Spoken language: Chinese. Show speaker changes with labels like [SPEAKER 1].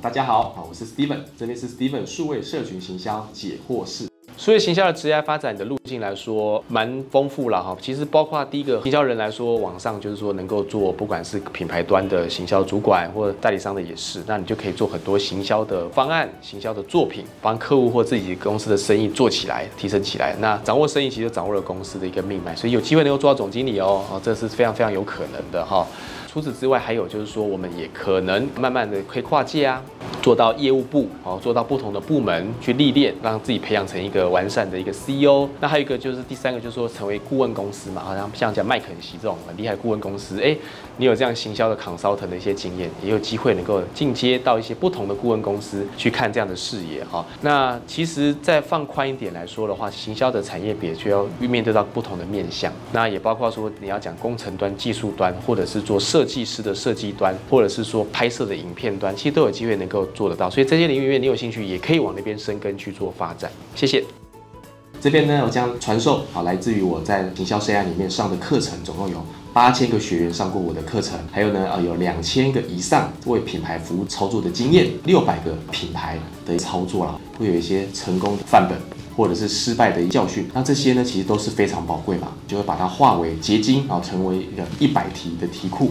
[SPEAKER 1] 大家好，我是 Steven，这里是 Steven 数位社群行销解惑室。
[SPEAKER 2] 所以行销的职业发展的路径来说，蛮丰富了哈。其实包括第一个行销人来说，网上就是说能够做，不管是品牌端的行销主管或者代理商的也是，那你就可以做很多行销的方案、行销的作品，帮客户或自己公司的生意做起来、提升起来。那掌握生意，其实掌握了公司的一个命脉，所以有机会能够做到总经理哦，哦，这是非常非常有可能的哈。除此之外，还有就是说，我们也可能慢慢的可以跨界啊，做到业务部哦，做到不同的部门去历练，让自己培养成一个完善的一个 CEO。那还有一个就是第三个，就是说成为顾问公司嘛，好像像讲麦肯锡这种很厉害顾问公司，哎，你有这样行销的扛烧藤的一些经验，也有机会能够进阶到一些不同的顾问公司去看这样的视野哈。那其实再放宽一点来说的话，行销的产业别就要面对到不同的面向，那也包括说你要讲工程端、技术端，或者是做。设计师的设计端，或者是说拍摄的影片端，其实都有机会能够做得到。所以这些领域，你有兴趣，也可以往那边生根去做发展。谢谢。
[SPEAKER 1] 这边呢，我将传授好来自于我在营销生涯里面上的课程，总共有八千个学员上过我的课程，还有呢，呃，有两千个以上为品牌服务操作的经验，六百个品牌的操作啦，会有一些成功的范本。或者是失败的教训，那这些呢，其实都是非常宝贵嘛，就会把它化为结晶，然后成为一个一百题的题库，